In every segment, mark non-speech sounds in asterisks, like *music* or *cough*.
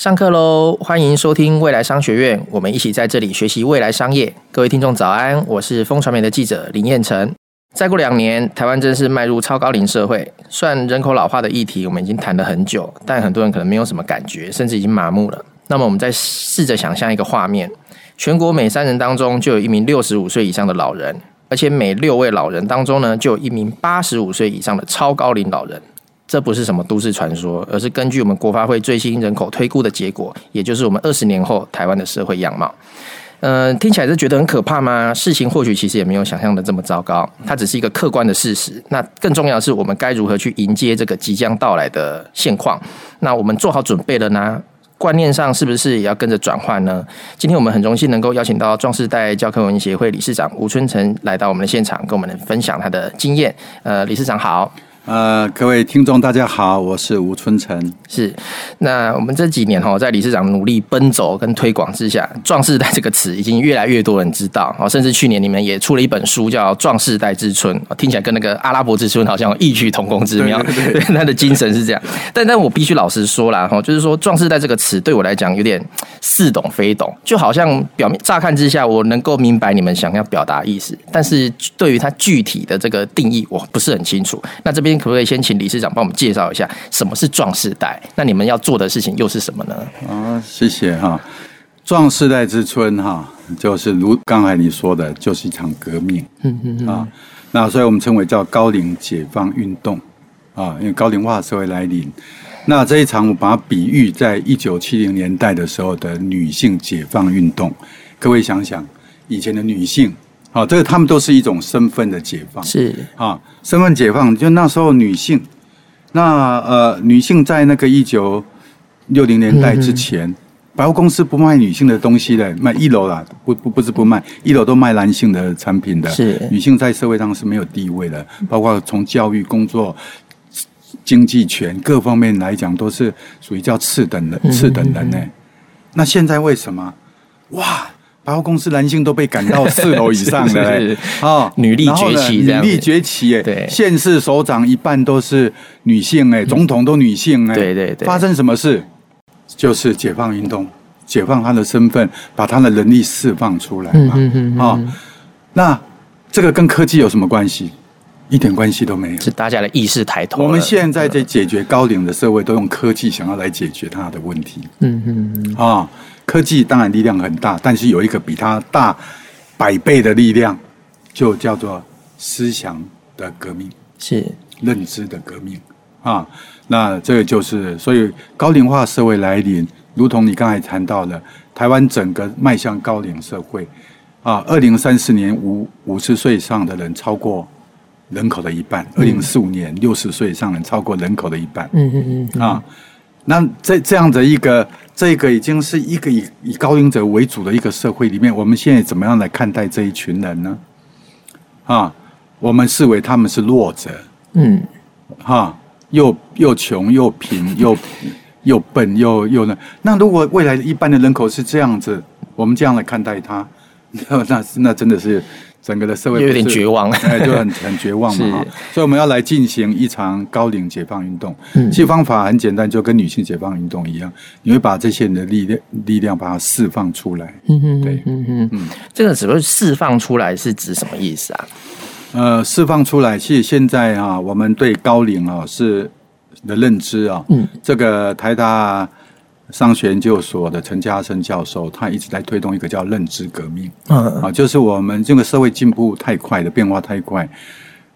上课喽！欢迎收听未来商学院，我们一起在这里学习未来商业。各位听众早安，我是风传媒的记者林彦成。再过两年，台湾正式迈入超高龄社会。虽然人口老化的议题我们已经谈了很久，但很多人可能没有什么感觉，甚至已经麻木了。那么，我们再试着想象一个画面：全国每三人当中就有一名六十五岁以上的老人。而且每六位老人当中呢，就有一名八十五岁以上的超高龄老人。这不是什么都市传说，而是根据我们国发会最新人口推估的结果，也就是我们二十年后台湾的社会样貌。嗯、听起来是觉得很可怕吗？事情或许其实也没有想象的这么糟糕，它只是一个客观的事实。那更重要的是，我们该如何去迎接这个即将到来的现况？那我们做好准备了呢？观念上是不是也要跟着转换呢？今天我们很荣幸能够邀请到壮世代教科文协会理事长吴春成来到我们的现场，跟我们分享他的经验。呃，理事长好。呃，各位听众，大家好，我是吴春成。是，那我们这几年哈，在理事长努力奔走跟推广之下，“壮世代”这个词已经越来越多人知道。哦，甚至去年你们也出了一本书，叫《壮世代之春》，听起来跟那个阿拉伯之春好像有异曲同工之妙。对，他 *laughs* 的精神是这样。但但我必须老实说啦，哈，就是说“壮世代”这个词对我来讲有点似懂非懂，就好像表面乍看之下，我能够明白你们想要表达意思，但是对于它具体的这个定义，我不是很清楚。那这边。可不可以先请理事长帮我们介绍一下什么是壮世代？那你们要做的事情又是什么呢？啊，谢谢哈。壮世代之春哈，就是如刚才你说的，就是一场革命。嗯嗯啊，那所以我们称为叫高龄解放运动啊，因为高龄化社会来临。那这一场我把它比喻在一九七零年代的时候的女性解放运动。各位想想，以前的女性。好，这个他们都是一种身份的解放，是啊，身份解放。就那时候女性，那呃，女性在那个一九六零年代之前，嗯、百货公司不卖女性的东西的，卖一楼啦，不不不是不卖，一楼都卖男性的产品的。是女性在社会上是没有地位的，包括从教育、工作、经济权各方面来讲，都是属于叫次等的次等人呢。那现在为什么？哇！百货公司男性都被赶到四楼以上了，*laughs* 欸，啊，女力崛起，女力崛起，哎，对，县市首长一半都是女性，哎，总统都女性，哎，对对对，发生什么事？就是解放运动，解放她的身份，把她的能力释放出来嘛，啊，那这个跟科技有什么关系？一点关系都没有，是大家的意识抬头。我们现在在解决高龄的社会，都用科技想要来解决他的问题，嗯嗯啊。科技当然力量很大，但是有一个比它大百倍的力量，就叫做思想的革命，是认知的革命啊。那这个就是，所以高龄化社会来临，如同你刚才谈到的，台湾整个迈向高龄社会啊，二零三四年五五十岁以上的人超过人口的一半，二零四五年六十岁以上人超过人口的一半，嗯嗯嗯啊。那这这样的一个，这个已经是一个以以高龄者为主的一个社会里面，我们现在怎么样来看待这一群人呢？啊，我们视为他们是弱者，嗯，哈，又又穷又贫又又笨又又那，那如果未来一般的人口是这样子，我们这样来看待他，*laughs* 那那那真的是。整个的社会有点绝望，*laughs* 哎，就很很绝望嘛。所以我们要来进行一场高龄解放运动。嗯，其实方法很简单，就跟女性解放运动一样，你会把这些人的力量力量把它释放出来。嗯嗯，对，嗯嗯嗯。这个只会释放出来是指什么意思啊？呃，释放出来，其实现在啊，我们对高龄啊是的认知啊，嗯，这个台大。商学研究所的陈嘉生教授，他一直在推动一个叫认知革命。嗯，啊，就是我们这个社会进步太快了，变化太快。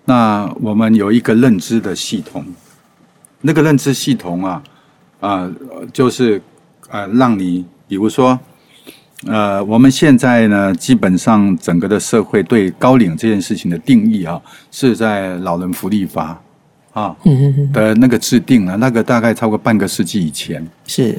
那我们有一个认知的系统，那个认知系统啊，啊，就是啊，让你比如说，呃，我们现在呢，基本上整个的社会对高龄这件事情的定义啊，是在老人福利法啊的那个制定了，那个大概超过半个世纪以前是。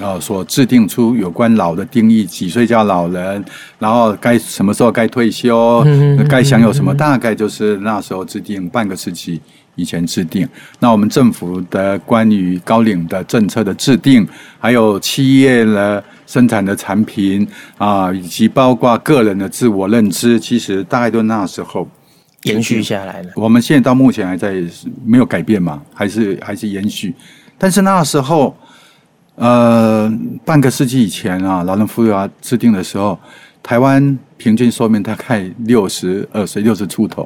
然后所制定出有关老的定义，几岁叫老人，然后该什么时候该退休，该享有什么，大概就是那时候制定，半个世纪以前制定。那我们政府的关于高龄的政策的制定，还有企业的生产的产品啊，以及包括个人的自我认知，其实大概都那时候延续下来了。我们现在到目前还在没有改变嘛，还是还是延续，但是那时候。呃，半个世纪以前啊，老人福利法制定的时候，台湾平均寿命大概六十二岁，六十出头。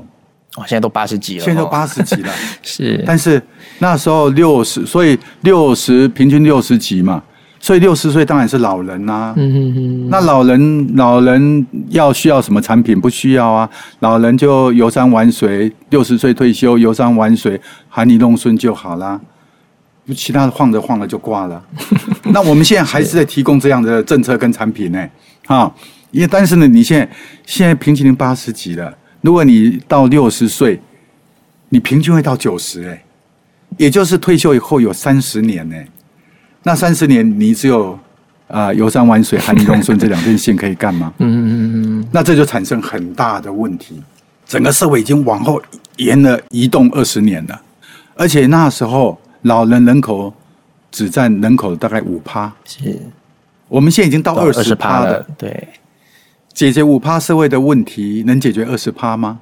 哦，现在都八十几了，现在都八十几了。*laughs* 是，但是那时候六十，所以六十平均六十几嘛，所以六十岁当然是老人呐、啊。嗯嗯嗯。那老人老人要需要什么产品？不需要啊，老人就游山玩水，六十岁退休游山玩水，含飴弄孙就好啦。其他的晃着晃着就挂了。*laughs* 那我们现在还是在提供这样的政策跟产品呢、欸，啊，因为但是呢，你现在现在平均龄八十几了。如果你到六十岁，你平均会到九十哎，也就是退休以后有三十年呢。那三十年你只有啊游山玩水、含飴弄孙这两件事可以干吗？*laughs* 嗯嗯嗯嗯。那这就产生很大的问题，整个社会已经往后延了移动二十年了，而且那时候老人人口只占人口大概五趴，是，我们现在已经到二十趴了，对。解决五趴社会的问题，能解决二十趴吗？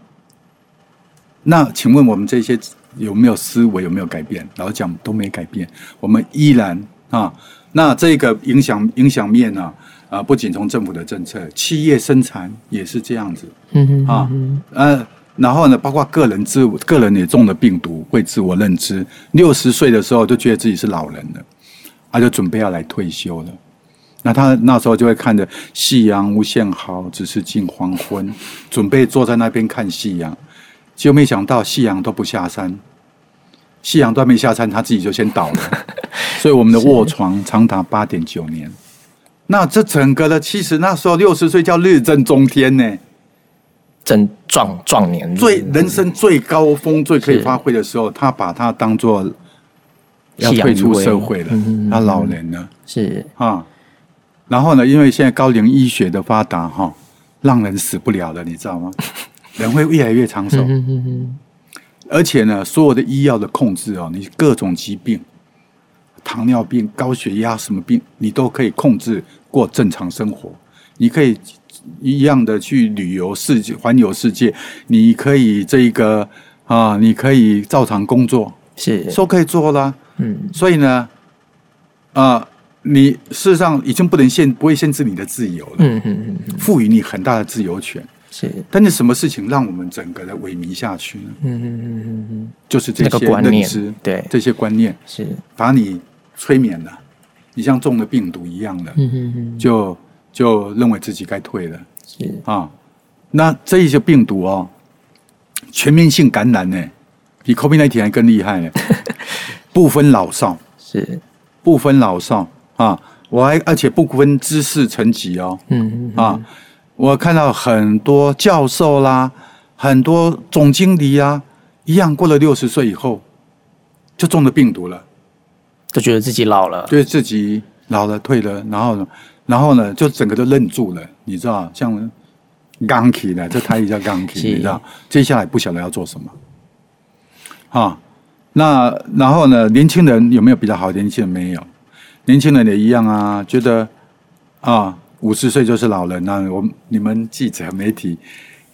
那请问我们这些有没有思维，有没有改变？老实讲都没改变，我们依然啊。那这个影响影响面呢？啊，不仅从政府的政策，企业生产也是这样子。嗯嗯啊，呃，然后呢，包括个人自我，个人也中了病毒，会自我认知，六十岁的时候就觉得自己是老人了，他就准备要来退休了。那他那时候就会看着夕阳无限好，只是近黄昏，准备坐在那边看夕阳，就没想到夕阳都不下山，夕阳都没下山，他自己就先倒了。*laughs* 所以我们的卧床长达八点九年。那这整个的，其实那时候六十岁叫日正中天呢，正壮壮年，最人生最高峰、最可以发挥的时候，他把它当做要退出社会了，他老人了，是。啊。然后呢，因为现在高龄医学的发达，哈，让人死不了了，你知道吗？*laughs* 人会越来越长寿，而且呢，所有的医药的控制哦，你各种疾病，糖尿病、高血压什么病，你都可以控制过正常生活。你可以一样的去旅游世界，环游世界，你可以这个啊，你可以照常工作，是说可以做啦。嗯，所以呢，啊。你事实上已经不能限，不会限制你的自由了。嗯嗯嗯，赋予你很大的自由权。是，但是什么事情让我们整个的萎靡下去呢？嗯嗯嗯嗯嗯，就是这些认知，对这些观念是把你催眠了。你像中了病毒一样的，嗯嗯嗯，就就认为自己该退了。是。啊，那这一些病毒哦，全面性感染呢，比 COVID-19 还更厉害呢，*laughs* 不分老少，是。不分老少。啊，我还而且不分知识层级哦，嗯嗯啊，我看到很多教授啦，很多总经理啊，一样过了六十岁以后就中了病毒了，就觉得自己老了，对自己老了退了，然后然后呢就整个都愣住了，你知道，像刚起的，这台语叫刚起，你知道，接下来不晓得要做什么，啊，那然后呢，年轻人有没有比较好？年轻人没有。年轻人也一样啊，觉得啊，五十岁就是老人啊。我们你们记者媒体，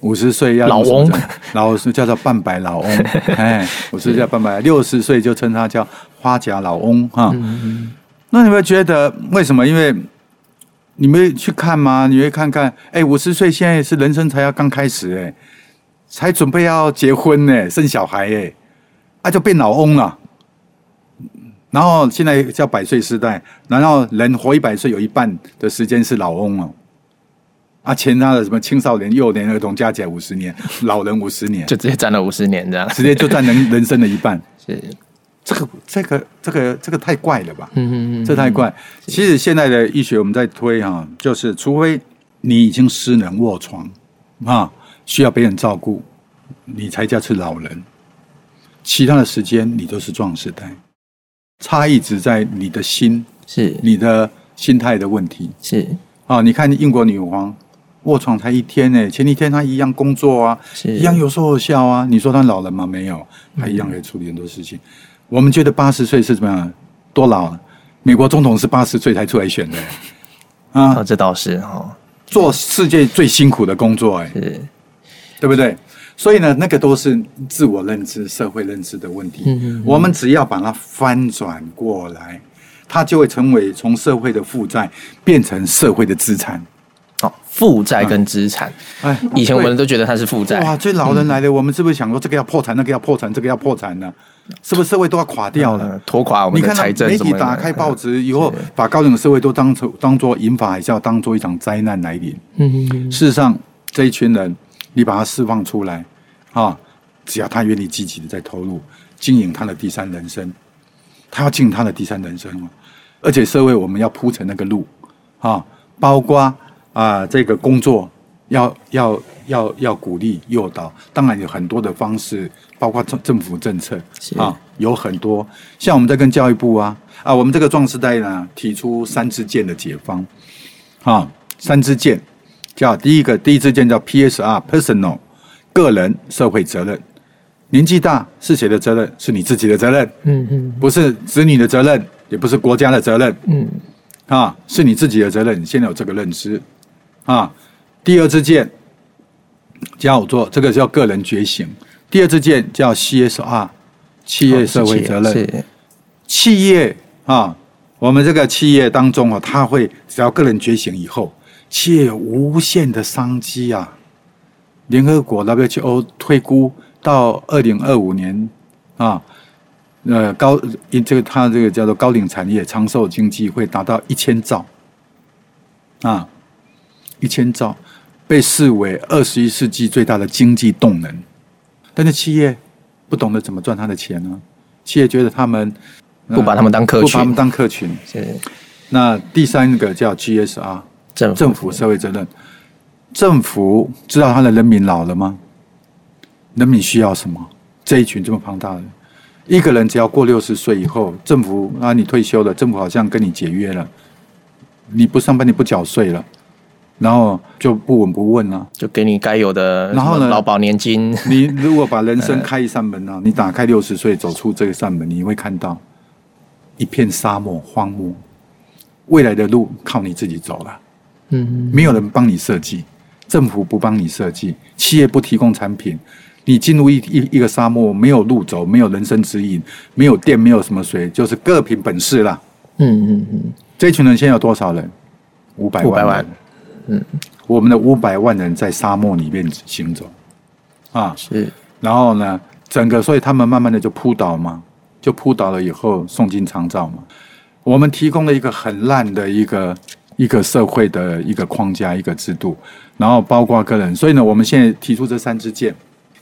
五十岁要老翁，老是叫做半百老翁，*laughs* 哎，五十岁叫半百，六十岁就称他叫花甲老翁哈。嗯、那你们觉得为什么？因为你们去看吗？你会看看，哎，五十岁现在是人生才要刚开始，哎，才准备要结婚呢，生小孩，哎，啊，就变老翁了。然后现在叫百岁时代，然后人活一百岁有一半的时间是老翁哦，啊，前他的什么青少年、幼年、儿童加起来五十年，老人五十年，就直接占了五十年这样，直接就占人人生的一半。*laughs* 是这个这个这个这个太怪了吧？嗯嗯嗯，这太怪。其实现在的医学我们在推哈，就是除非你已经失能卧床啊，需要别人照顾，你才叫是老人，其他的时间你都是壮世代。差异只在你的心，是你的心态的问题。是啊，你看英国女王卧床才一天呢，前一天她一样工作啊，是一样有说有笑啊。你说她老人吗？没有，她一样可以处理很多事情。嗯、我们觉得八十岁是怎么样？多老？美国总统是八十岁才出来选的啊、哦，这倒是哦，做世界最辛苦的工作，哎，是，对不对？所以呢，那个都是自我认知、社会认知的问题。嗯嗯嗯，我们只要把它翻转过来，它就会成为从社会的负债变成社会的资产。哦，负债跟资产，哎，以前我们都觉得它是负债。哇，这老人来了，我们是不是想说这个要破产，那个要破产，这个要破产呢？是不是社会都要垮掉了，拖垮我们的财政？媒体打开报纸以后，把高龄社会都当成当做银发海啸，当做一场灾难来临。嗯，事实上，这一群人，你把他释放出来，啊，只要他愿意积极的在投入，经营他的第三人生，他要进他的第三人生，而且社会我们要铺成那个路，啊，包括。啊，这个工作要要要要鼓励诱导，当然有很多的方式，包括政政府政策啊，有很多。像我们在跟教育部啊啊，我们这个壮士代呢提出三支箭的解方啊，三支箭叫第一个第一支箭叫 PSR，Personal，个人社会责任。年纪大是谁的责任？是你自己的责任。嗯嗯，不是子女的责任，也不是国家的责任。嗯，啊，是你自己的责任。你现在有这个认知。啊，第二支箭叫做这个叫个人觉醒，第二支箭叫 CSR，企业社会责任。企业啊，我们这个企业当中啊，它会只要个人觉醒以后，企业有无限的商机啊。联合国 WHO 推估到二零二五年啊，呃高这个它这个叫做高龄产业长寿经济会达到一千兆啊。一千兆被视为二十一世纪最大的经济动能，但是企业不懂得怎么赚他的钱呢？企业觉得他们不把他们当客群，不把他们当客群。是。那第三个叫 GSR，政政府社会责任。政府知道他的人民老了吗？人民需要什么？这一群这么庞大的一个人，只要过六十岁以后，政府啊，你退休了，政府好像跟你解约了，你不上班，你不缴税了。然后就不闻不问了，就给你该有的，然后呢，劳保年金。你如果把人生开一扇门啊，你打开六十岁走出这个扇门，你会看到一片沙漠荒漠，未来的路靠你自己走了。嗯，没有人帮你设计，政府不帮你设计，企业不提供产品，你进入一一一个沙漠，没有路走，没有人生指引，没有电，没有什么水，就是各凭本事了。嗯嗯嗯，这群人现在有多少人？五百万。五百万。嗯，我们的五百万人在沙漠里面行走，啊，是，然后呢，整个，所以他们慢慢的就扑倒嘛，就扑倒了以后送进长照嘛。我们提供了一个很烂的一个一个社会的一个框架，一个制度，然后包括个人，所以呢，我们现在提出这三支箭，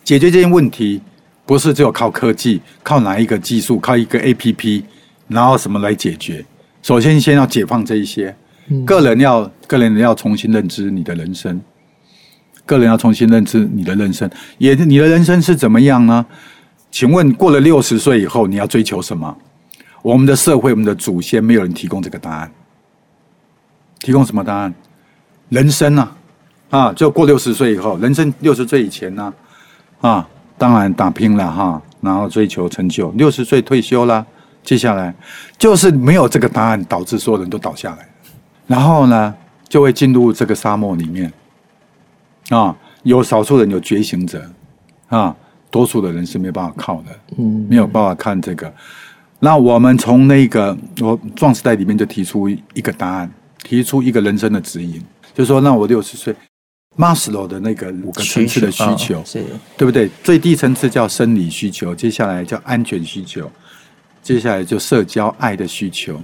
解决这些问题，不是只有靠科技，靠哪一个技术，靠一个 APP，然后什么来解决？首先，先要解放这一些。个人要个人要重新认知你的人生，个人要重新认知你的人生，也你的人生是怎么样呢？请问过了六十岁以后你要追求什么？我们的社会，我们的祖先没有人提供这个答案。提供什么答案？人生呢？啊，啊，就过六十岁以后，人生六十岁以前呢？啊，当然打拼了哈，然后追求成就。六十岁退休了，接下来就是没有这个答案，导致所有人都倒下来。然后呢，就会进入这个沙漠里面，啊，有少数人有觉醒者，啊，多数的人是没办法靠的，嗯，没有办法看这个。那我们从那个我壮时代里面就提出一个答案，提出一个人生的指引，就是说，那我六十岁，马斯洛的那个五个层次的需求，是，对不对？最低层次叫生理需求，接下来叫安全需求，接下来就社交爱的需求。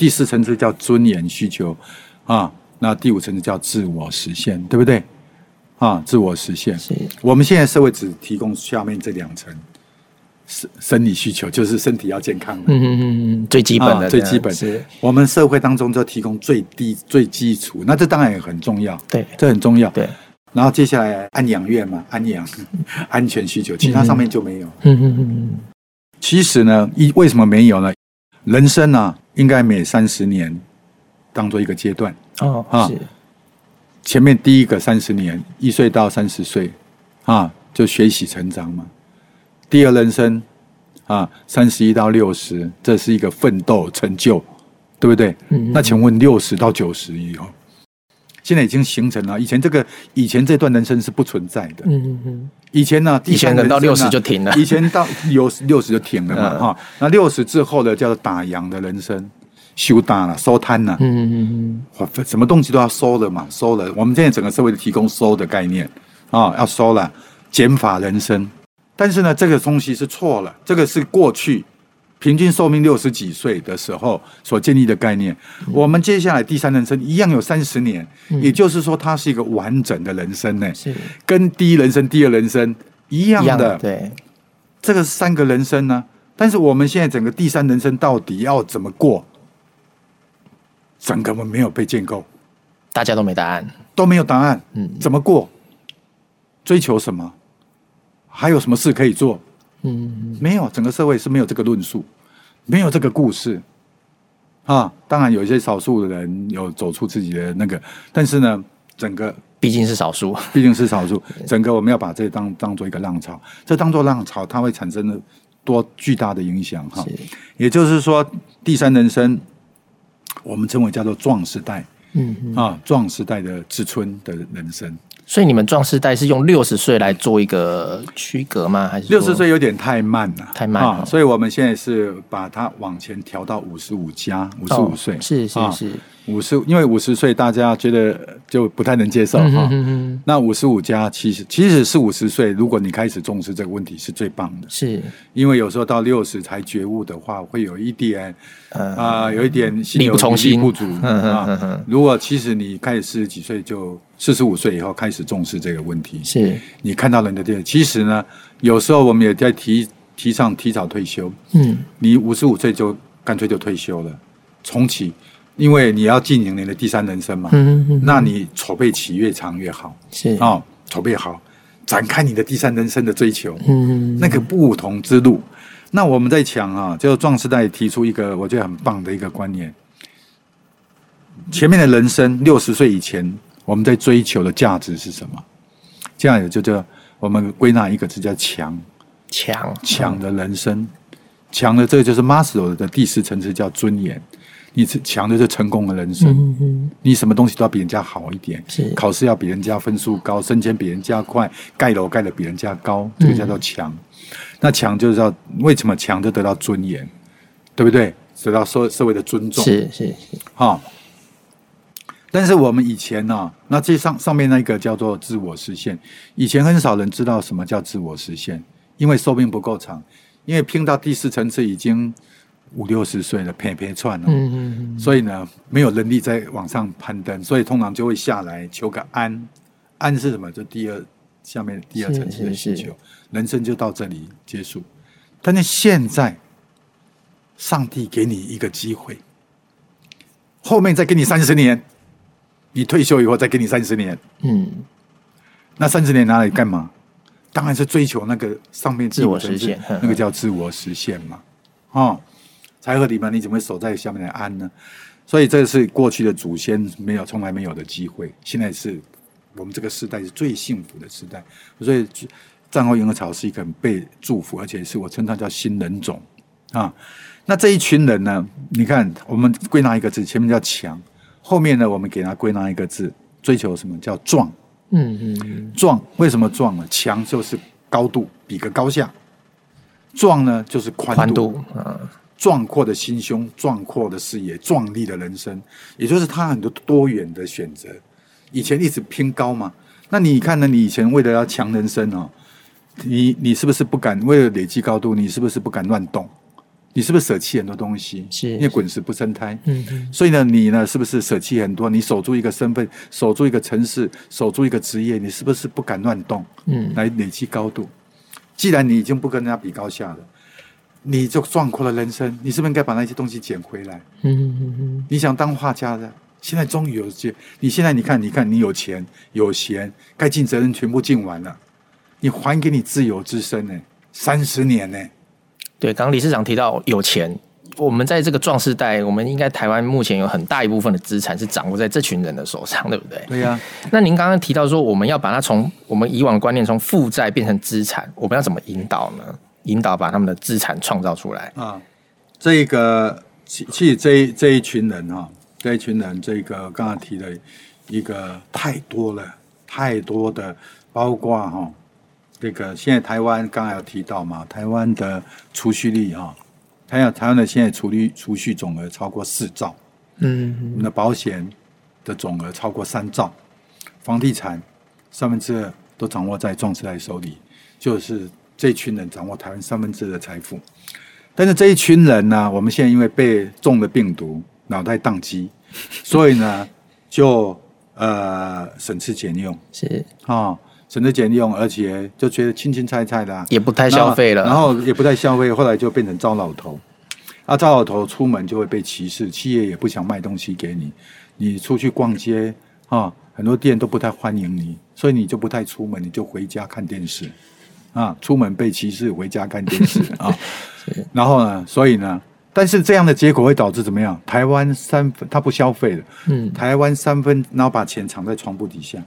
第四层次叫尊严需求，啊，那第五层次叫自我实现，对不对？啊，自我实现。是。我们现在社会只提供下面这两层，生生理需求就是身体要健康，嗯嗯嗯，最基本的，啊、最基本是。我们社会当中就提供最低最基础，那这当然也很重要，对，这很重要，对。然后接下来安养院嘛，安养，*laughs* 安全需求，其他上面就没有，嗯嗯嗯嗯。其实呢，一为什么没有呢？人生呢、啊？应该每三十年当做一个阶段哦，啊，前面第一个三十年，一岁到三十岁，啊，就学习成长嘛。第二人生啊，三十一到六十，这是一个奋斗成就，对不对？嗯。那请问六十到九十以后，现在已经形成了。以前这个以前这段人生是不存在的。嗯嗯嗯。以前呢，以前等到六十就停了。以前到有六十就停了嘛，哈、嗯。那六十之后呢叫做打烊的人生，修大了，收摊了，嗯嗯嗯，什么东西都要收了嘛，收了。我们现在整个社会提供收的概念啊、哦，要收了，减法人生。但是呢，这个东西是错了，这个是过去平均寿命六十几岁的时候所建立的概念。嗯、我们接下来第三人生一样有三十年，嗯、也就是说，它是一个完整的人生呢，是跟第一人生、第二人生一样的。样的对，这个三个人生呢，但是我们现在整个第三人生到底要怎么过？整个我们没有被建构，大家都没答案，都没有答案。嗯，怎么过？追求什么？还有什么事可以做？嗯，没有，整个社会是没有这个论述，没有这个故事。啊，当然有一些少数的人有走出自己的那个，但是呢，整个毕竟是少数，毕竟是少数。*laughs* 整个我们要把这当当做一个浪潮，这当做浪潮，它会产生的多巨大的影响哈。也就是说，第三人生。我们称为叫做壮时代，嗯哼啊，壮时代的至春的人生。所以你们壮世代是用六十岁来做一个区隔吗？还是六十岁有点太慢了？太慢了。啊，所以我们现在是把它往前调到五十五加五十五岁，是是是。五十，因为五十岁大家觉得就不太能接受哈。嗯、那五十五加其实其实是五十岁，如果你开始重视这个问题，是最棒的。是，因为有时候到六十才觉悟的话，会有一点啊、呃，有一点心有力不从心，不足啊。如果其实你开始四十几岁，就四十五岁以后开始重视这个问题，是你看到人的这，其实呢，有时候我们也在提提倡提早退休。嗯，你五十五岁就干脆就退休了，重启。因为你要进行你的第三人生嘛，嗯、哼哼，那你筹备期越长越好，是。啊、哦，筹备好，展开你的第三人生的追求，嗯哼哼，那个不同之路。那我们在讲啊，就壮士代提出一个我觉得很棒的一个观念，前面的人生六十岁以前，我们在追求的价值是什么？这样也就叫我们归纳一个字叫强，强。强的人生，强的这个就是 master 的第四层次叫尊严。你是强的是成功的人生，你什么东西都要比人家好一点，是考试要比人家分数高，升迁比人家快，盖楼盖的比人家高，这个叫做强。嗯、那强就是要为什么强就得到尊严，对不对？得到社社会的尊重，是是是。好、哦，但是我们以前呢、啊，那这上上面那个叫做自我实现，以前很少人知道什么叫自我实现，因为寿命不够长，因为拼到第四层次已经。五六十岁了，偏偏串了，嗯嗯嗯，所以呢，没有能力再往上攀登，所以通常就会下来求个安。安是什么？就第二下面第二层次的需求，人生就到这里结束。但是现在，上帝给你一个机会，后面再给你三十年，你退休以后再给你三十年，嗯，那三十年拿来干嘛？当然是追求那个上面自我实现，那个叫自我实现嘛，哦。才合理吗？你怎么会守在下面来安呢？所以这是过去的祖先没有、从来没有的机会。现在是我们这个时代是最幸福的时代。所以战后婴儿潮是一个很被祝福，而且是我称它叫新人种啊。那这一群人呢？你看，我们归纳一个字，前面叫强，后面呢，我们给它归纳一个字，追求什么叫壮？嗯嗯，壮为什么壮呢？强就是高度，比个高下；壮呢就是宽度，宽度啊。壮阔的心胸，壮阔的视野，壮丽的人生，也就是他很多多元的选择。以前一直偏高嘛，那你看呢？你以前为了要强人生哦，你你是不是不敢为了累积高度？你是不是不敢乱动？你是不是舍弃很多东西？是，因为滚石不生胎。嗯嗯。所以呢，你呢，是不是舍弃很多？你守住一个身份，守住一个城市，守住一个职业，你是不是不敢乱动？嗯，来累积高度。既然你已经不跟人家比高下了。你就壮阔了人生，你是不是应该把那些东西捡回来？嗯嗯嗯。你想当画家的，现在终于有机会。你现在你看，你看，你有钱有闲，该尽责任全部尽完了，你还给你自由之身呢？三十年呢？对，刚刚理事长提到有钱，我们在这个壮世代，我们应该台湾目前有很大一部分的资产是掌握在这群人的手上，对不对？对呀、啊。那您刚刚提到说，我们要把它从我们以往的观念从负债变成资产，我们要怎么引导呢？引导把他们的资产创造出来啊！这个其其实这一这一群人哈，这一群人，这个刚刚提的一个太多了，太多的，包括哈，这个现在台湾刚刚有提到嘛，台湾的储蓄率哈，台湾台湾的现在储蓄储蓄总额超过四兆，嗯，我们的保险的总额超过三兆，房地产三分之二都掌握在壮世来手里，就是这群人掌握台湾三分之二的财富。但是这一群人呢，我们现在因为被中了病毒，脑袋宕机，*laughs* 所以呢，就呃省吃俭用，是啊。哦省吃俭用，而且就觉得青青菜菜的、啊，也不太消费了，然后也不太消费，后来就变成糟老头。啊，糟老头出门就会被歧视，企业也不想卖东西给你。你出去逛街啊，很多店都不太欢迎你，所以你就不太出门，你就回家看电视。啊，出门被歧视，回家看电视 *laughs* 啊。然后呢，所以呢，但是这样的结果会导致怎么样？台湾三分他不消费了，嗯，台湾三分，然后把钱藏在床铺底下。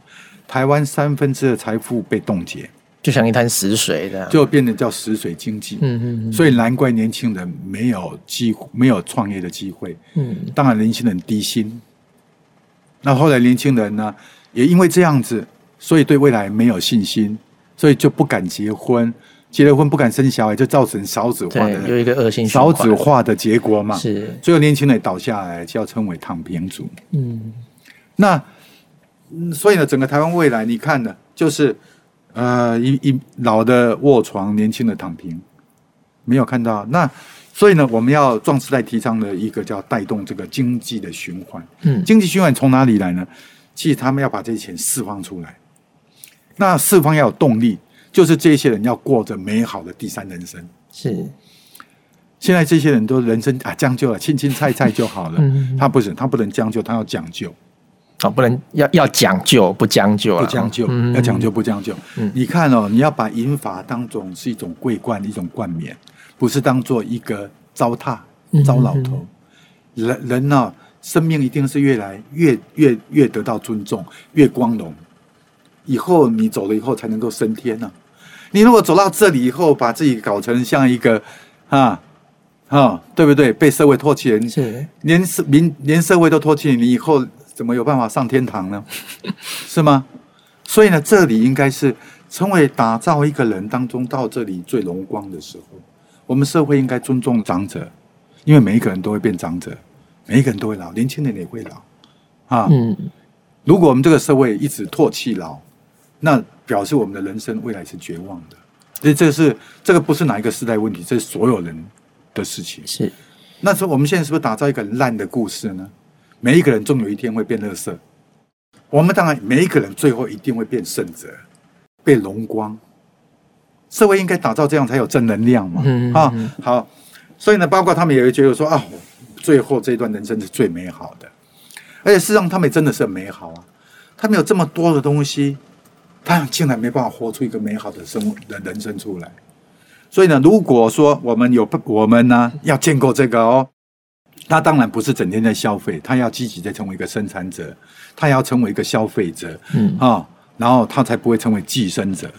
台湾三分之二的财富被冻结，就像一滩死水这样，就变成叫死水经济。嗯嗯嗯。所以难怪年轻人没有机会，没有创业的机会。嗯。当然，年轻人低薪。那后来年轻人呢，也因为这样子，所以对未来没有信心，所以就不敢结婚，结了婚不敢生小孩，就造成少子化的有一个恶性少子化的结果嘛。是。最后年轻人倒下来，就要称为躺平族。嗯。那。所以呢，整个台湾未来，你看呢，就是，呃，一一老的卧床，年轻的躺平，没有看到。那所以呢，我们要壮时代提倡的一个叫带动这个经济的循环。嗯，经济循环从哪里来呢？其实他们要把这些钱释放出来。那四方要有动力，就是这些人要过着美好的第三人生。是，现在这些人都人生啊将就了，青青菜菜就好了。嗯，他不是，他不能将就，他要讲究。哦，不能要要讲究，不将就不将就，要讲究不将就。嗯，你看哦，你要把银法当作是一种桂冠，一种冠冕，不是当做一个糟蹋、糟老头。嗯、人人呢、哦，生命一定是越来越越越得到尊重，越光荣。以后你走了以后才能够升天呢、啊。你如果走到这里以后，把自己搞成像一个啊啊，对不对？被社会唾弃人，是连社民连社会都唾弃你以后。怎么有办法上天堂呢？*laughs* 是吗？所以呢，这里应该是成为打造一个人当中到这里最荣光的时候。我们社会应该尊重长者，因为每一个人都会变长者，每一个人都会老，年轻人也会老啊。嗯。如果我们这个社会一直唾弃老，那表示我们的人生未来是绝望的。所以这个是这个不是哪一个时代问题，这是所有人的事情。是。那时候我们现在是不是打造一个烂的故事呢？每一个人终有一天会变垃圾，我们当然每一个人最后一定会变圣者，变荣光。社会应该打造这样才有正能量嘛？嗯、啊，好，所以呢，包括他们也会觉得说啊，最后这段人生是最美好的，而且事实上他们也真的是很美好啊。他们有这么多的东西，他竟然没办法活出一个美好的生活的人生出来。所以呢，如果说我们有我们呢要建构这个哦。他当然不是整天在消费，他要积极在成为一个生产者，他要成为一个消费者，嗯啊、哦，然后他才不会成为寄生者，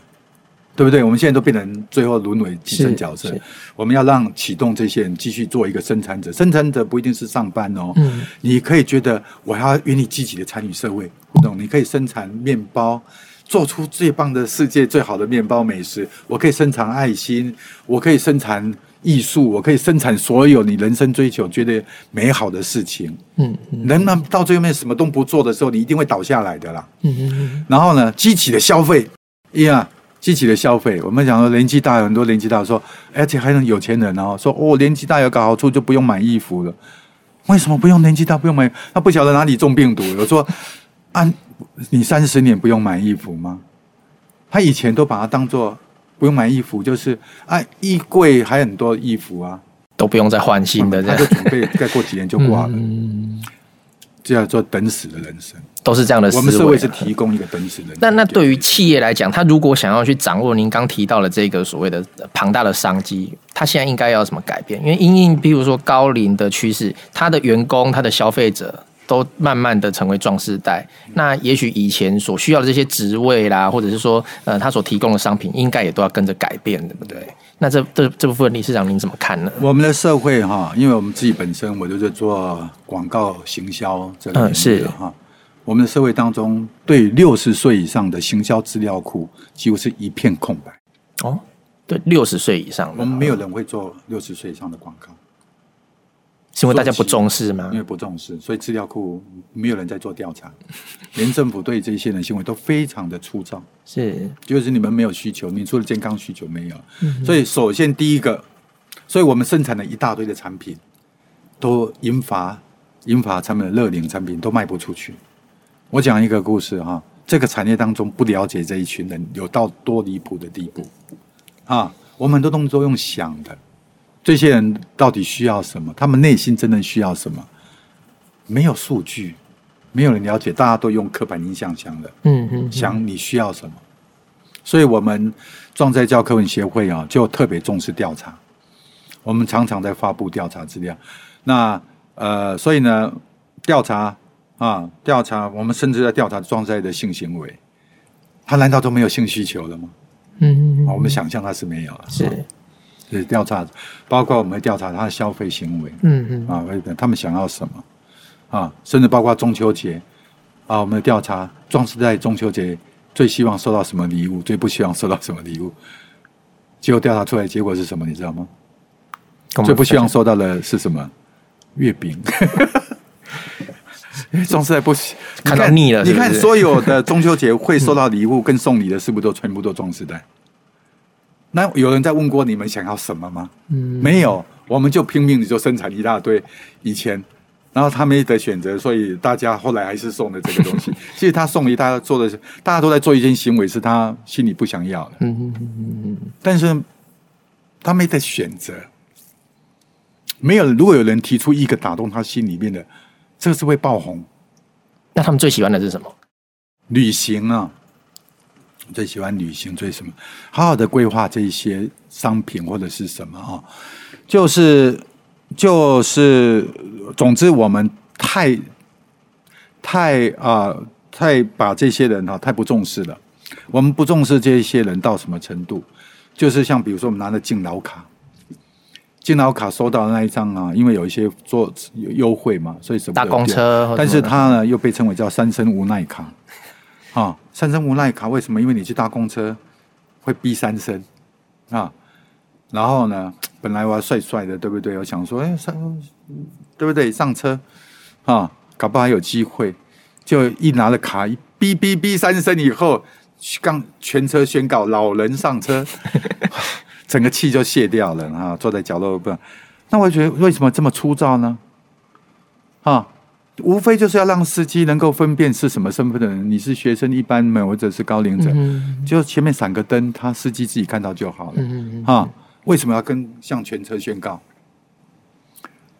对不对？我们现在都变成最后沦为寄生角色。我们要让启动这些人继续做一个生产者，生产者不一定是上班哦，嗯，你可以觉得我要愿意积极的参与社会互动，你可以生产面包，做出最棒的世界最好的面包美食，我可以生产爱心，我可以生产。艺术，我可以生产所有你人生追求觉得美好的事情。嗯，人呢到最后面什么都不做的时候，你一定会倒下来的啦。嗯嗯。然后呢，积极的消费，呀，积极的消费。我们讲说年纪大，有很多年纪大说，而且还能有钱人哦，说哦，年纪大有个好处，就不用买衣服了。为什么不用年纪大不用买？他不晓得哪里中病毒。我说，啊，你三十年不用买衣服吗？他以前都把它当做。不用买衣服，就是啊，衣柜还很多衣服啊，都不用再换新的，他就准备 *laughs* 再过几年就挂了。嗯，这叫做等死的人生，都是这样的思维。我们社会是提供一个等死的人生。那那对于企业来讲，他如果想要去掌握您刚提到的这个所谓的庞大的商机，他现在应该要什么改变？因为因应，比如说高龄的趋势，他的员工、他的消费者。都慢慢的成为壮士代，那也许以前所需要的这些职位啦，或者是说，呃，他所提供的商品，应该也都要跟着改变，对不对？那这这这部分理事长您怎么看呢？我们的社会哈，因为我们自己本身我就是做广告行销这个嗯是哈，我们的社会当中对六十岁以上的行销资料库几乎是一片空白。哦，对，六十岁以上，我们没有人会做六十岁以上的广告。是因为大家不重视吗？因为不重视，所以资料库没有人在做调查，*laughs* 连政府对这些人行为都非常的粗糙。是，就是你们没有需求，你除了健康需求没有。所以首先第一个，所以我们生产了一大堆的产品，都引发引发他们的热领产品都卖不出去。我讲一个故事哈，这个产业当中不了解这一群人有到多离谱的地步啊！我们很多东西都用想的。这些人到底需要什么？他们内心真的需要什么？没有数据，没有人了解，大家都用刻板印象想的。嗯嗯，想你需要什么？所以，我们壮哉教科文协会啊，就特别重视调查。我们常常在发布调查资料。那呃，所以呢，调查啊，调查，我们甚至在调查壮哉的性行为，他难道都没有性需求了吗？嗯嗯，我们想象他是没有了。是。是调查，包括我们会调查他的消费行为，嗯嗯啊，他们想要什么啊？甚至包括中秋节啊，我们的调查，壮士在中秋节最希望收到什么礼物，最不希望收到什么礼物？结果调查出来结果是什么？你知道吗？最不希望收到的是什么？月饼。*laughs* 壮世代不看到腻了是不是？你看所有的中秋节会收到礼物跟送礼的，是不是都全部都壮世代？那有人在问过你们想要什么吗？嗯，没有，我们就拼命的就生产一大堆以前，然后他没得选择，所以大家后来还是送了这个东西。*laughs* 其实他送一，大家做的是，大家都在做一件行为，是他心里不想要的。嗯嗯嗯嗯，但是他没得选择，没有。如果有人提出一个打动他心里面的，这个是会爆红。那他们最喜欢的是什么？旅行啊。最喜欢旅行，最什么？好好的规划这些商品或者是什么啊？就是就是，总之我们太太啊、呃、太把这些人哈太不重视了。我们不重视这些人到什么程度？就是像比如说我们拿的敬老卡，敬老卡收到的那一张啊，因为有一些做优惠嘛，所以什么搭公车，但是它呢又被称为叫三生无奈卡。啊，三生无奈卡为什么？因为你去搭公车会逼三声啊，然后呢，本来我要帅帅的，对不对？我想说，哎，上，对不对？上车啊，搞不好还有机会。就一拿了卡，一逼逼逼三声以后，刚全车宣告老人上车，*laughs* 整个气就泄掉了啊！坐在角落不，那我觉得为什么这么粗糙呢？啊？无非就是要让司机能够分辨是什么身份的人，你是学生、一般们，或者是高龄者，嗯、就前面闪个灯，他司机自己看到就好了。啊，为什么要跟向全车宣告？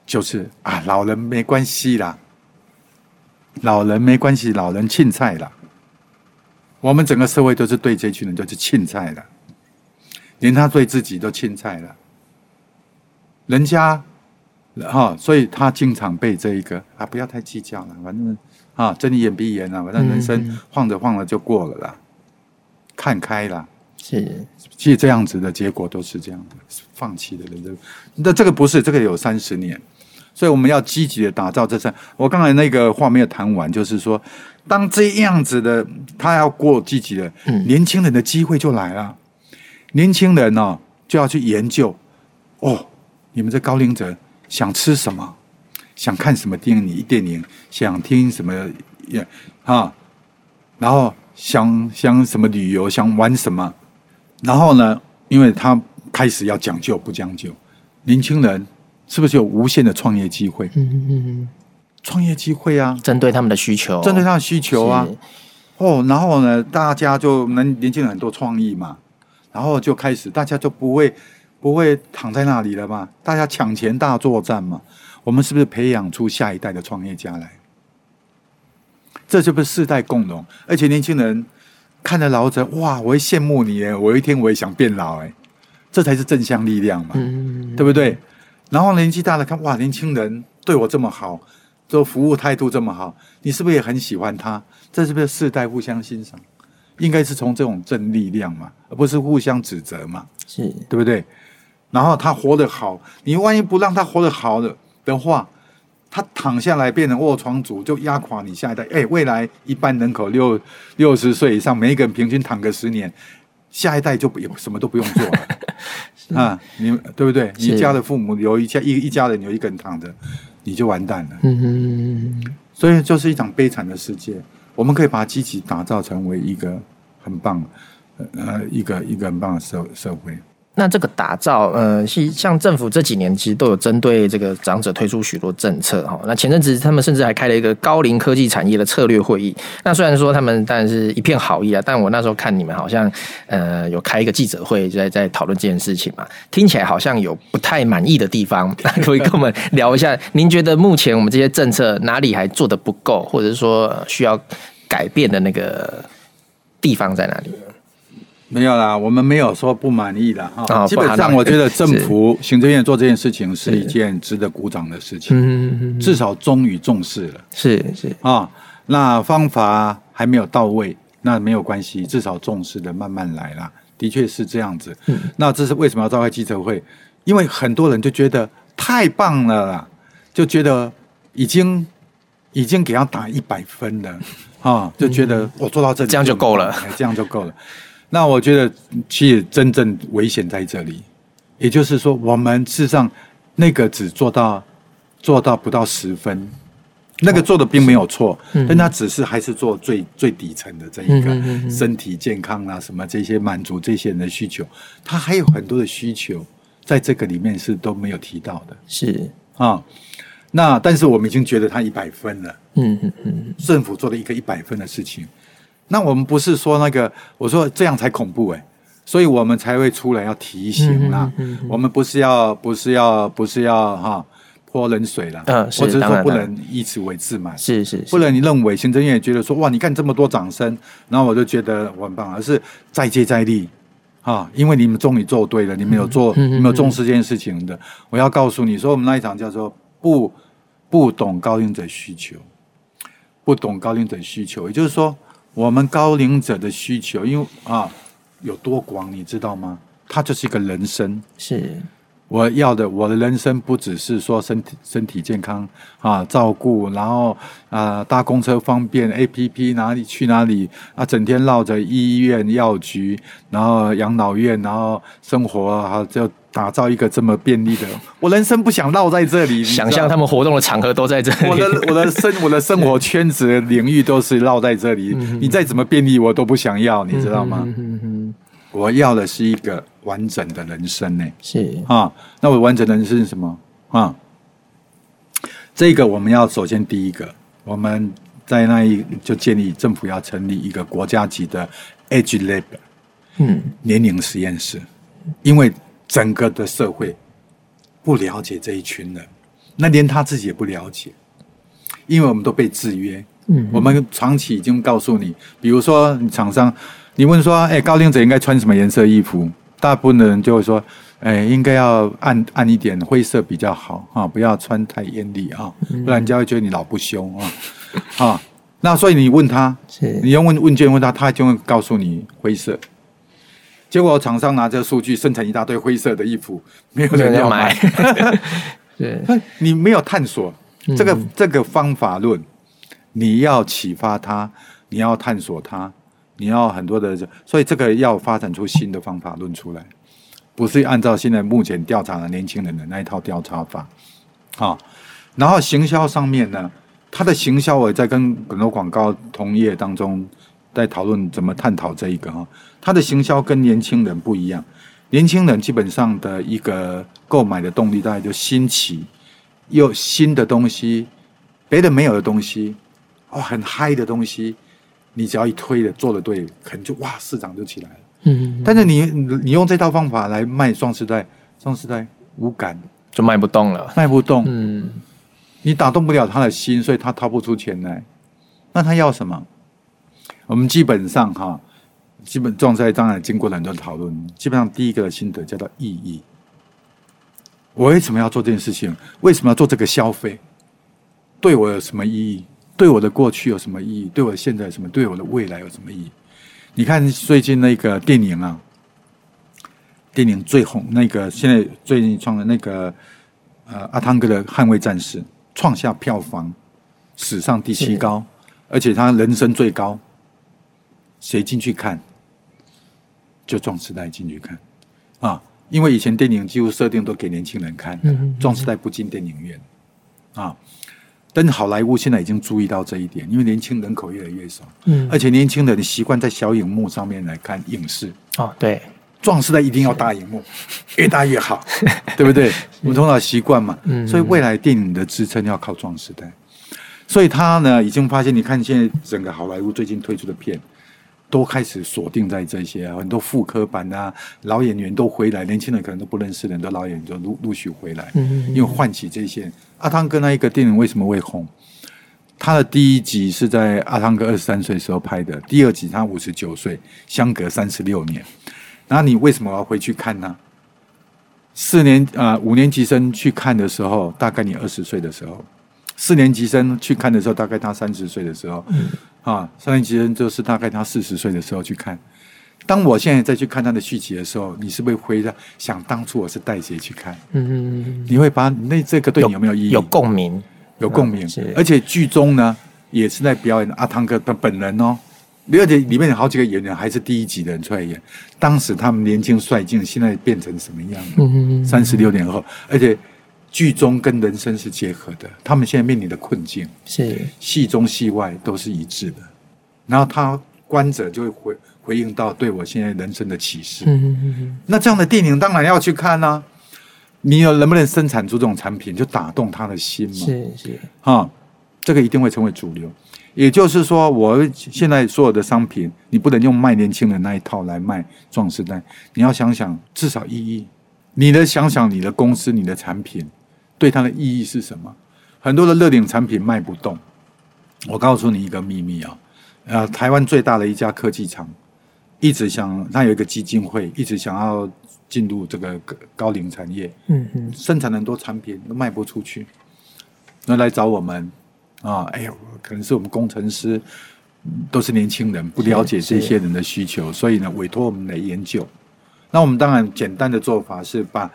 就是啊，老人没关系啦，老人没关系，老人欠菜啦。我们整个社会都是对这群人就是欠菜的，连他对自己都欠菜了，人家。哈，所以他经常被这一个啊，不要太计较了，反正啊，睁一眼闭一眼了，反正人生晃着晃着就过了啦，看开了，是，其实这样子的结果都是这样的，放弃的人，那这个不是，这个有三十年，所以我们要积极的打造这三。我刚才那个话没有谈完，就是说，当这样子的他要过积极的，年轻人的机会就来了，年轻人呢就要去研究，哦，你们这高龄者。想吃什么，想看什么电影？电影想听什么？也啊，然后想想什么旅游？想玩什么？然后呢？因为他开始要讲究不讲究，年轻人是不是有无限的创业机会？嗯嗯嗯，创业机会啊，针对他们的需求，针对他的需求啊。哦，然后呢？大家就能年轻人很多创意嘛，然后就开始大家就不会。不会躺在那里了吗？大家抢钱大作战嘛？我们是不是培养出下一代的创业家来？这就不是世代共荣，而且年轻人看着老者，哇，我会羡慕你耶！我有一天我也想变老哎，这才是正向力量嘛，嗯、对不对？然后年纪大了看，哇，年轻人对我这么好，做服务态度这么好，你是不是也很喜欢他？这是不是世代互相欣赏？应该是从这种正力量嘛，而不是互相指责嘛，是对不对？然后他活得好，你万一不让他活得好的的话，他躺下来变成卧床族，就压垮你下一代。哎，未来一般人口六六十岁以上，每一个人平均躺个十年，下一代就不什么都不用做了 *laughs* 啊！你对不对？你家的父母有一家一一家人有一个人躺着，你就完蛋了。嗯哼，所以就是一场悲惨的世界。我们可以把它积极打造成为一个很棒，呃，一个一个很棒的社社会。那这个打造，呃，像政府这几年其实都有针对这个长者推出许多政策哈。那前阵子他们甚至还开了一个高龄科技产业的策略会议。那虽然说他们当然是一片好意啊，但我那时候看你们好像呃有开一个记者会，在在讨论这件事情嘛，听起来好像有不太满意的地方。*laughs* 那可以跟我们聊一下，您觉得目前我们这些政策哪里还做得不够，或者是说需要改变的那个地方在哪里？没有啦，我们没有说不满意的哈。哦、基本上，我觉得政府行政院做这件事情是一件值得鼓掌的事情。嗯嗯至少终于重视了。是是啊、哦，那方法还没有到位，那没有关系，至少重视的慢慢来啦。的确是这样子。嗯、那这是为什么要召开记者会？因为很多人就觉得太棒了啦，就觉得已经已经给他打一百分了啊、哦，就觉得我做到这里这样就够了，这样就够了。那我觉得，其实真正危险在这里，也就是说，我们事实上那个只做到做到不到十分，那个做的并没有错，但他只是还是做最最底层的这一个身体健康啊，什么这些满足这些人的需求，他还有很多的需求在这个里面是都没有提到的，是。啊。那但是我们已经觉得他一百分了，嗯嗯嗯，政府做了一个一百分的事情。那我们不是说那个，我说这样才恐怖哎，所以我们才会出来要提醒啦。我们不是要，不是要，不是要哈泼冷水了。嗯，是。我只是说不能以此为自满。是是。不能你认为行政院也觉得说哇，你看这么多掌声，然后我就觉得我很棒，而是再接再厉啊！因为你们终于做对了，你们有做，嗯、你们有重视这件事情的。我要告诉你说，我们那一场叫做不不懂高龄者需求，不懂高龄者需求，也就是说。我们高龄者的需求，因为啊有多广，你知道吗？它就是一个人生。是，我要的我的人生不只是说身体身体健康啊，照顾，然后啊搭公车方便，APP 哪里去哪里啊，整天绕着医院、药局，然后养老院，然后生活啊就。打造一个这么便利的，我人生不想绕在这里。想象他们活动的场合都在这里，我的我的生我的生活圈子的领域都是绕在这里。你再怎么便利，我都不想要，你知道吗？我要的是一个完整的人生呢。是啊，那我完整的人生是什么啊？这个我们要首先第一个，我们在那一就建立政府要成立一个国家级的 Age Lab，嗯，年龄实验室，因为。整个的社会不了解这一群人，那连他自己也不了解，因为我们都被制约。嗯，我们长期已经告诉你，比如说你厂商，你问说，哎，高龄者应该穿什么颜色衣服？大部分的人就会说，哎，应该要暗暗一点，灰色比较好啊，不要穿太艳丽啊，不然人家会觉得你老不凶啊。*laughs* 啊，那所以你问他，你用问问卷问他，他就会告诉你灰色。结果厂商拿着数据生产一大堆灰色的衣服，没有人要买。*laughs* 对，你没有探索这个这个方法论，你要启发他，你要探索他，你要很多的，所以这个要发展出新的方法论出来，不是按照现在目前调查的年轻人的那一套调查法。啊，然后行销上面呢，它的行销我也在跟很多广告同业当中。在讨论怎么探讨这一个哈，他的行销跟年轻人不一样。年轻人基本上的一个购买的动力，大概就新奇，又新的东西，别的没有的东西，哦，很嗨的东西，你只要一推的做的对，可能就哇市场就起来了。嗯，但是你你用这套方法来卖双时代，双时代无感，就卖不动了，卖不动。嗯，你打动不了他的心，所以他掏不出钱来。那他要什么？我们基本上哈，基本状态当然经过了很多讨论。基本上第一个的心得叫做意义。我为什么要做这件事情？为什么要做这个消费？对我有什么意义？对我的过去有什么意义？对我的现在有什么？对我的未来有什么意义？你看最近那个电影啊，电影最红那个现在最近创的那个呃阿汤哥的《捍卫战士》，创下票房史上第七高，而且他人生最高。谁进去看？就壮时代进去看啊，因为以前电影几乎设定都给年轻人看，壮时代不进电影院啊。但是好莱坞现在已经注意到这一点，因为年轻人口越来越少，嗯，而且年轻人习惯在小荧幕上面来看影视。哦，对，壮时代一定要大荧幕，*laughs* 越大越好，对不对？我们从小习惯嘛，嗯所以未来电影的支撑要靠壮时代。所以他呢，已经发现，你看现在整个好莱坞最近推出的片，都开始锁定在这些啊很多复刻版啊，老演员都回来，年轻人可能都不认识的很多老演员就陆陆续回来，嗯因为唤起这些。阿汤哥那一个电影为什么会红？他的第一集是在阿汤哥二十三岁时候拍的，第二集他五十九岁，相隔三十六年。那你为什么要回去看呢？四年啊、呃，五年级生去看的时候，大概你二十岁的时候；四年级生去看的时候，大概他三十岁的时候。嗯、啊，三年级生就是大概他四十岁的时候去看。当我现在再去看他的续集的时候，你是不是会想当初我是带谁去看？嗯嗯嗯，你会把那这个对你有没有意义？有共鸣，有共鸣。嗯、而且剧中呢，也是在表演阿汤哥的本人哦。而且里面有好几个演员还是第一集的人出来演，当时他们年轻帅气，现在变成什么样？嗯嗯嗯。三十六年后，而且剧中跟人生是结合的，他们现在面临的困境是戏中戏外都是一致的。然后他观者就会回。回应到对我现在人生的启示，那这样的电影当然要去看啊。你有能不能生产出这种产品，就打动他的心嘛？是是啊，这个一定会成为主流。也就是说，我现在所有的商品，你不能用卖年轻人那一套来卖壮士代。你要想想，至少意义。你的想想，你的公司、你的产品对它的意义是什么？很多的热点产品卖不动。我告诉你一个秘密啊，呃，台湾最大的一家科技厂。一直想，他有一个基金会，一直想要进入这个高龄产业。嗯嗯，生产很多产品都卖不出去，那来找我们啊！哎呦，可能是我们工程师都是年轻人，不了解这些人的需求，所以呢，委托我们来研究。那我们当然简单的做法是把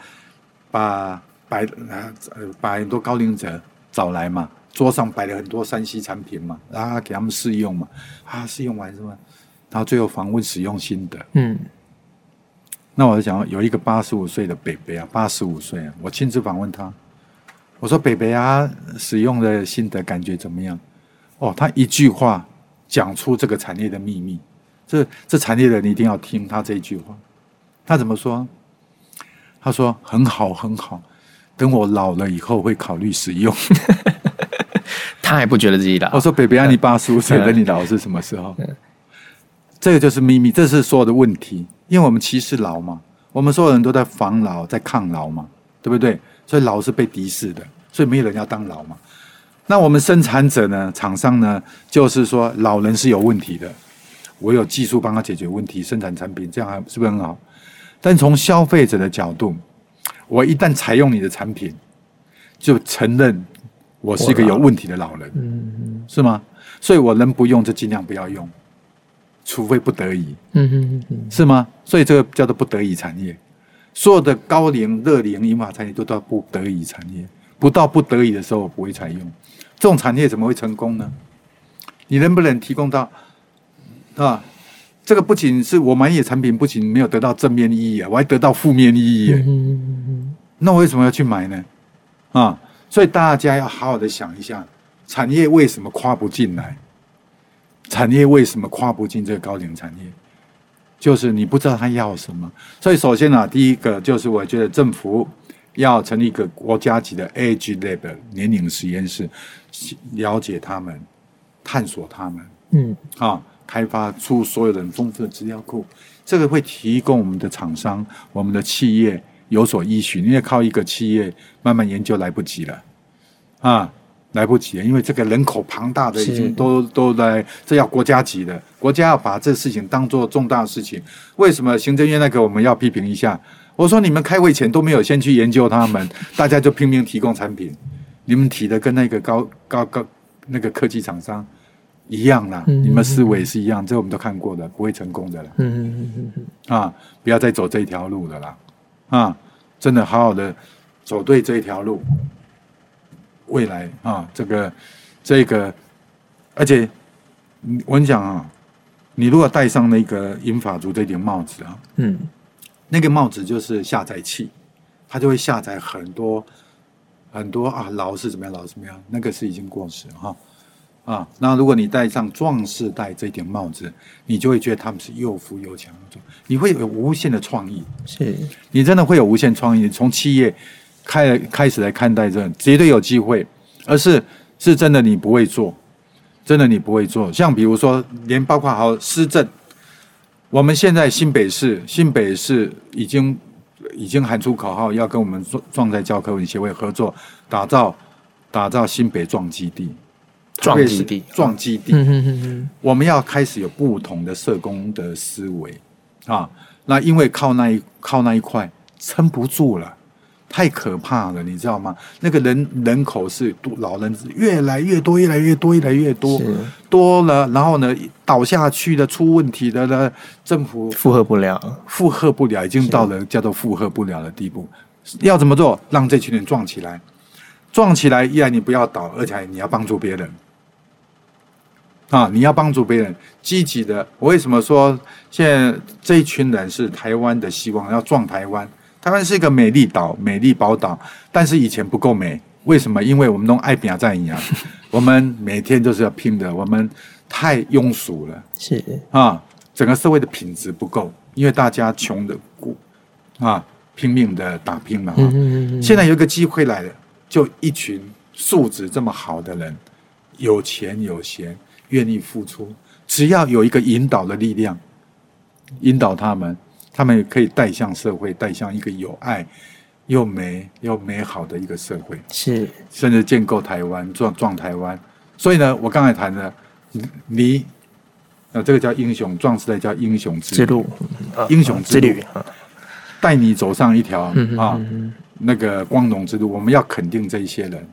把摆啊把很多高龄者找来嘛，桌上摆了很多山西产品嘛，然后给他们试用嘛，啊，试用完是吗？然后最后访问使用心得。嗯，那我就讲有一个八十五岁的北北啊，八十五岁啊，我亲自访问他。我说北北啊，使用的心得感觉怎么样？哦，他一句话讲出这个产业的秘密。这这产业的你一定要听他这一句话。他怎么说？他说很好很好，等我老了以后会考虑使用。*laughs* 他还不觉得自己老。*laughs* 我说北北啊，你 *laughs* 八十五岁，等你老是什么时候？这个就是秘密，这是所有的问题，因为我们歧视老嘛，我们所有人都在防老，在抗老嘛，对不对？所以老是被敌视的，所以没有人要当老嘛。那我们生产者呢，厂商呢，就是说老人是有问题的，我有技术帮他解决问题，生产产品，这样还是不是很好？但从消费者的角度，我一旦采用你的产品，就承认我是一个有问题的老人，嗯，是吗？所以我能不用就尽量不要用。除非不得已，嗯嗯嗯，是吗？所以这个叫做不得已产业。所有的高龄、热龄、银发产业都到不得已产业。不到不得已的时候，我不会采用。这种产业怎么会成功呢？你能不能提供到啊？这个不仅是我满意的产品，不仅没有得到正面意义啊，我还得到负面意义。嗯嗯嗯，那我为什么要去买呢？啊，所以大家要好好的想一下，产业为什么跨不进来？产业为什么跨不进这个高龄产业？就是你不知道他要什么。所以首先呢、啊，第一个就是我觉得政府要成立一个国家级的 Age Lab 年龄实验室，了解他们，探索他们，嗯，啊，开发出所有人丰富的资料库。这个会提供我们的厂商、我们的企业有所依循，因为靠一个企业慢慢研究来不及了，啊。来不及了，因为这个人口庞大的已经都都来，这要国家级的，国家要把这事情当做重大事情。为什么行政院那个我们要批评一下？我说你们开会前都没有先去研究他们，*laughs* 大家就拼命提供产品，你们提的跟那个高高高那个科技厂商一样啦，你们思维是一样，这我们都看过的，不会成功的了。啊，不要再走这条路了啦！啊，真的好好的走对这条路。未来啊，这个，这个，而且，我跟你讲啊，你如果戴上那个银发族这顶帽子啊，嗯，那个帽子就是下载器，它就会下载很多很多啊，老是怎么样，老是怎么样，那个是已经过时哈啊。那如果你戴上壮士戴这顶帽子，你就会觉得他们是又富又强，你会有无限的创意，是你真的会有无限创意。从企业开开始来看待这，绝对有机会，而是是真的你不会做。真的你不会做，像比如说，连包括好施政，我们现在新北市，新北市已经已经喊出口号，要跟我们壮壮在教科文协会合作，打造打造新北壮基地，壮基地，壮基地。我们要开始有不同的社工的思维啊，那因为靠那一靠那一块撑不住了。太可怕了，你知道吗？那个人人口是多老人越来越多，越来越多，越来越多，多了，然后呢，倒下去的、出问题的呢，政府负荷不了，负荷不了，已经到了叫做负荷不了的地步。要怎么做？让这群人壮起来，壮起来，依然你不要倒，而且你要帮助别人啊！你要帮助别人，积极的。我为什么说现在这一群人是台湾的希望？要壮台湾。台湾是一个美丽岛、美丽宝岛，但是以前不够美。为什么？因为我们弄爱拼在一样，*laughs* 我们每天就是要拼的，我们太庸俗了。是啊，整个社会的品质不够，因为大家穷的过啊，拼命的打拼嘛。嗯嗯嗯。现在有一个机会来了，就一群素质这么好的人，有钱有闲，愿意付出，只要有一个引导的力量，引导他们。他们也可以带向社会，带向一个有爱、又美又美好的一个社会，是甚至建构台湾、壮壮台湾。所以呢，我刚才谈的，你，呃，这个叫英雄壮士，叫英雄之路，英雄之旅，带你走上一条啊那个光荣之路。我们要肯定这一些人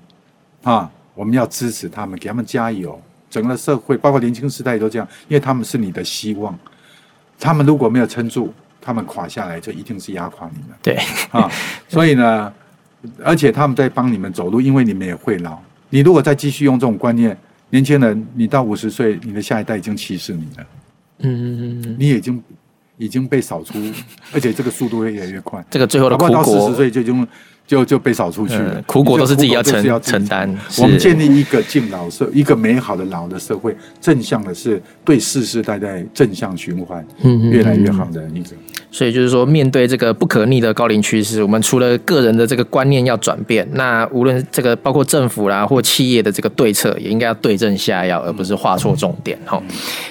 啊，我们要支持他们，给他们加油。整个社会，包括年轻时代都这样，因为他们是你的希望。他们如果没有撑住，他们垮下来就一定是压垮你们。对啊，所以呢，而且他们在帮你们走路，因为你们也会老。你如果再继续用这种观念，年轻人，你到五十岁，你的下一代已经歧视你了。嗯嗯嗯，你已经已经被扫出，而且这个速度会越来越快。这个最后的苦果，到四十岁就已经。就就被扫出去了，苦果都是自己要承要承担。我们建立一个敬老社，一个美好的老的社会，正向的是对世世代代正向循环，越来越好的一个。所以就是说，面对这个不可逆的高龄趋势，我们除了个人的这个观念要转变，那无论这个包括政府啦或企业的这个对策，也应该要对症下药，而不是画错重点。哈，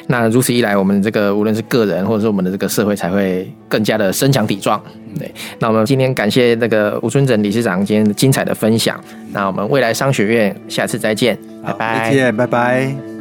那如此一来，我们这个无论是个人或者是我们的这个社会，才会更加的身强体壮。对，那我们今天感谢那个吴春整理事长今天精彩的分享。那我们未来商学院下次再见，拜拜，再见，拜拜。